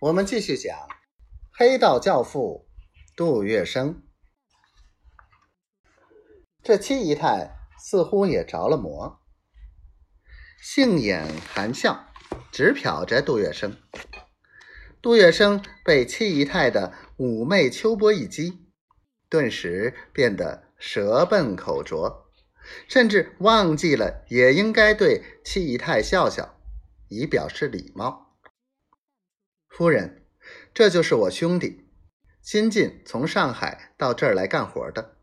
我们继续讲黑道教父杜月笙。这七姨太似乎也着了魔，杏眼含笑，直瞟着杜月笙。杜月笙被七姨太的妩媚秋波一击，顿时变得舌笨口拙，甚至忘记了也应该对七姨太笑笑，以表示礼貌。夫人，这就是我兄弟，新晋从上海到这儿来干活的。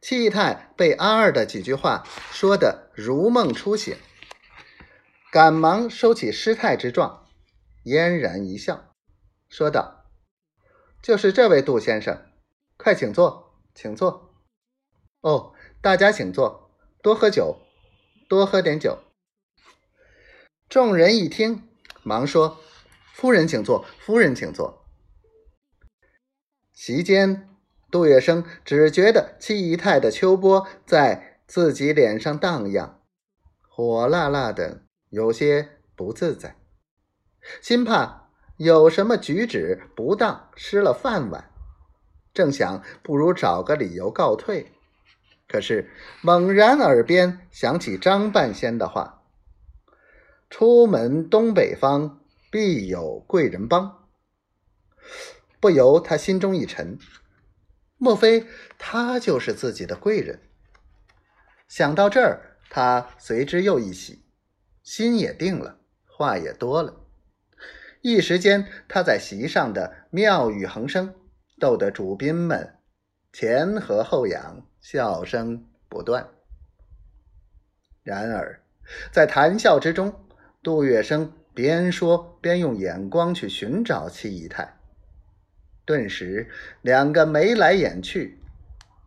戚姨太被阿二的几句话说得如梦初醒，赶忙收起失态之状，嫣然一笑，说道：“就是这位杜先生，快请坐，请坐。哦，大家请坐，多喝酒，多喝点酒。”众人一听，忙说。夫人请坐，夫人请坐。席间，杜月笙只觉得七姨太的秋波在自己脸上荡漾，火辣辣的，有些不自在，心怕有什么举止不当，失了饭碗。正想不如找个理由告退，可是猛然耳边响起张半仙的话：“出门东北方。”必有贵人帮，不由他心中一沉，莫非他就是自己的贵人？想到这儿，他随之又一喜，心也定了，话也多了。一时间，他在席上的妙语横生，逗得主宾们前合后仰，笑声不断。然而，在谈笑之中，杜月笙。边说边用眼光去寻找七姨太，顿时两个眉来眼去，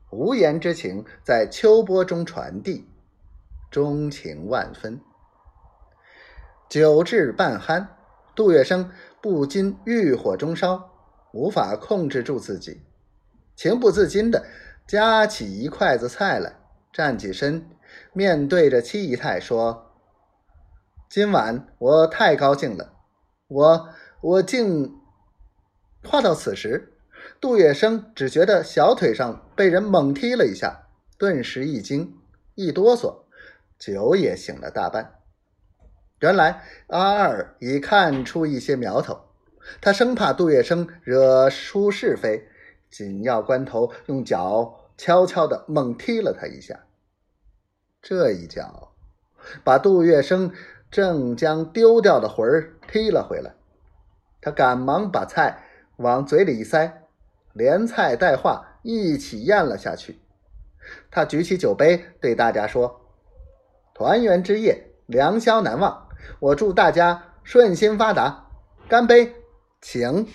无言之情在秋波中传递，钟情万分。酒至半酣，杜月笙不禁欲火中烧，无法控制住自己，情不自禁的夹起一筷子菜来，站起身，面对着七姨太说。今晚我太高兴了，我我竟……话到此时，杜月笙只觉得小腿上被人猛踢了一下，顿时一惊一哆嗦，酒也醒了大半。原来阿二已看出一些苗头，他生怕杜月笙惹出是非，紧要关头用脚悄悄的猛踢了他一下。这一脚把杜月笙。正将丢掉的魂儿踢了回来，他赶忙把菜往嘴里一塞，连菜带话一起咽了下去。他举起酒杯对大家说：“团圆之夜，良宵难忘，我祝大家顺心发达，干杯，请。”